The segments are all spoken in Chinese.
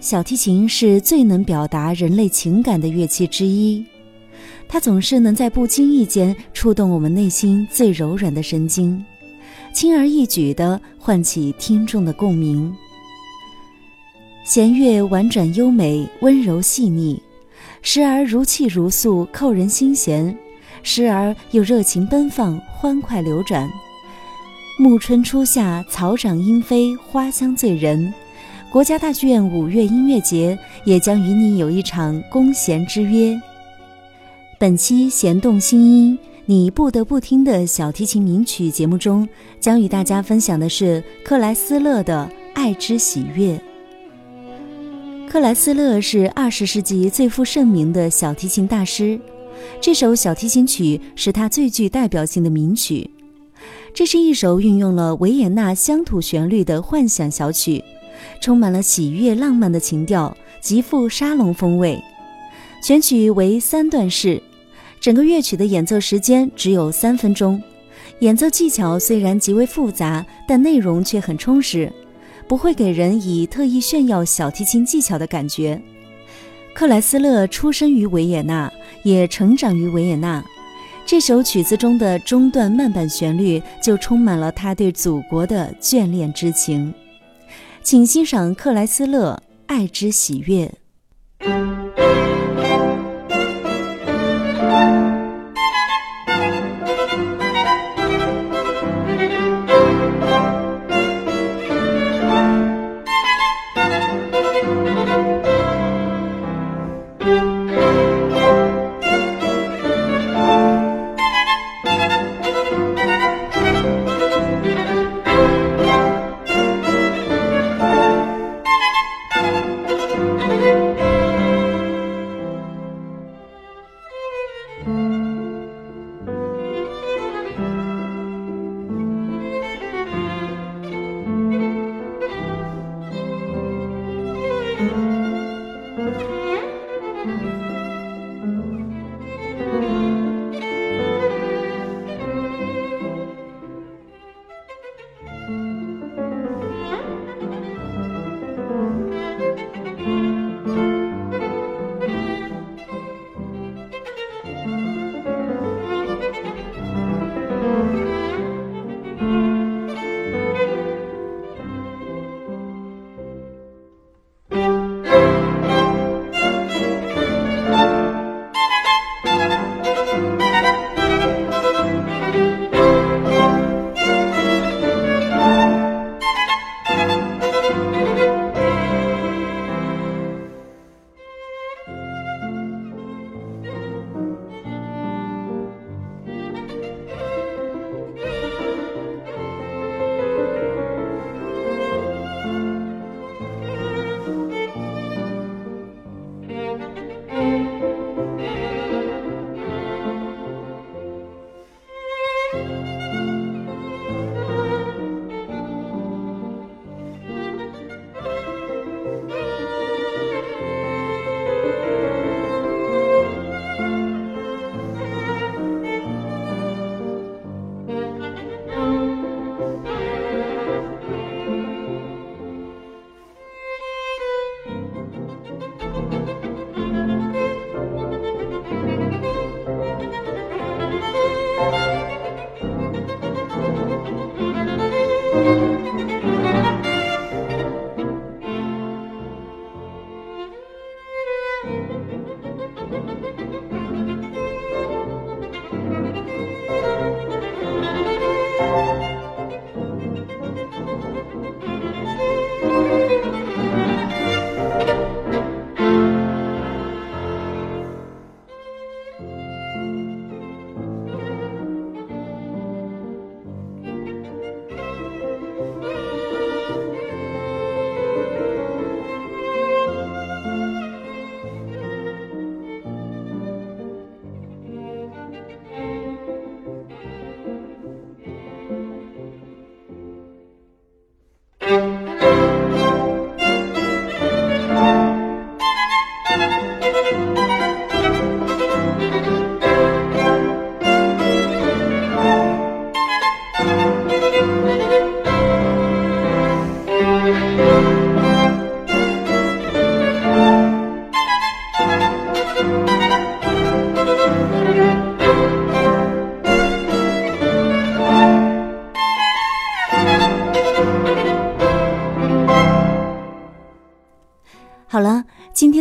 小提琴是最能表达人类情感的乐器之一，它总是能在不经意间触动我们内心最柔软的神经，轻而易举地唤起听众的共鸣。弦乐婉转优美，温柔细腻，时而如泣如诉，扣人心弦；时而又热情奔放，欢快流转。暮春初夏，草长莺飞，花香醉人。国家大剧院五月音乐节也将与你有一场弓弦之约。本期弦动心音，你不得不听的小提琴名曲节目中，将与大家分享的是克莱斯勒的《爱之喜悦》。克莱斯勒是二十世纪最负盛名的小提琴大师，这首小提琴曲是他最具代表性的名曲。这是一首运用了维也纳乡土旋律的幻想小曲，充满了喜悦浪漫的情调，极富沙龙风味。全曲为三段式，整个乐曲的演奏时间只有三分钟。演奏技巧虽然极为复杂，但内容却很充实，不会给人以特意炫耀小提琴技巧的感觉。克莱斯勒出生于维也纳，也成长于维也纳。这首曲子中的中段慢板旋律就充满了他对祖国的眷恋之情，请欣赏克莱斯勒《爱之喜悦》。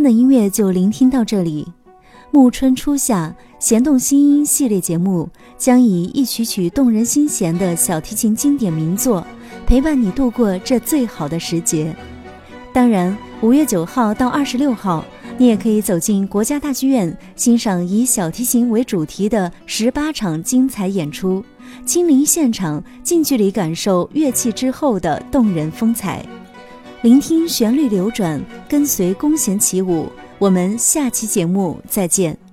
的音乐就聆听到这里。暮春初夏，弦动心音系列节目将以一曲曲动人心弦的小提琴经典名作，陪伴你度过这最好的时节。当然，五月九号到二十六号，你也可以走进国家大剧院，欣赏以小提琴为主题的十八场精彩演出，亲临现场，近距离感受乐器之后的动人风采。聆听旋律流转，跟随弓弦起舞。我们下期节目再见。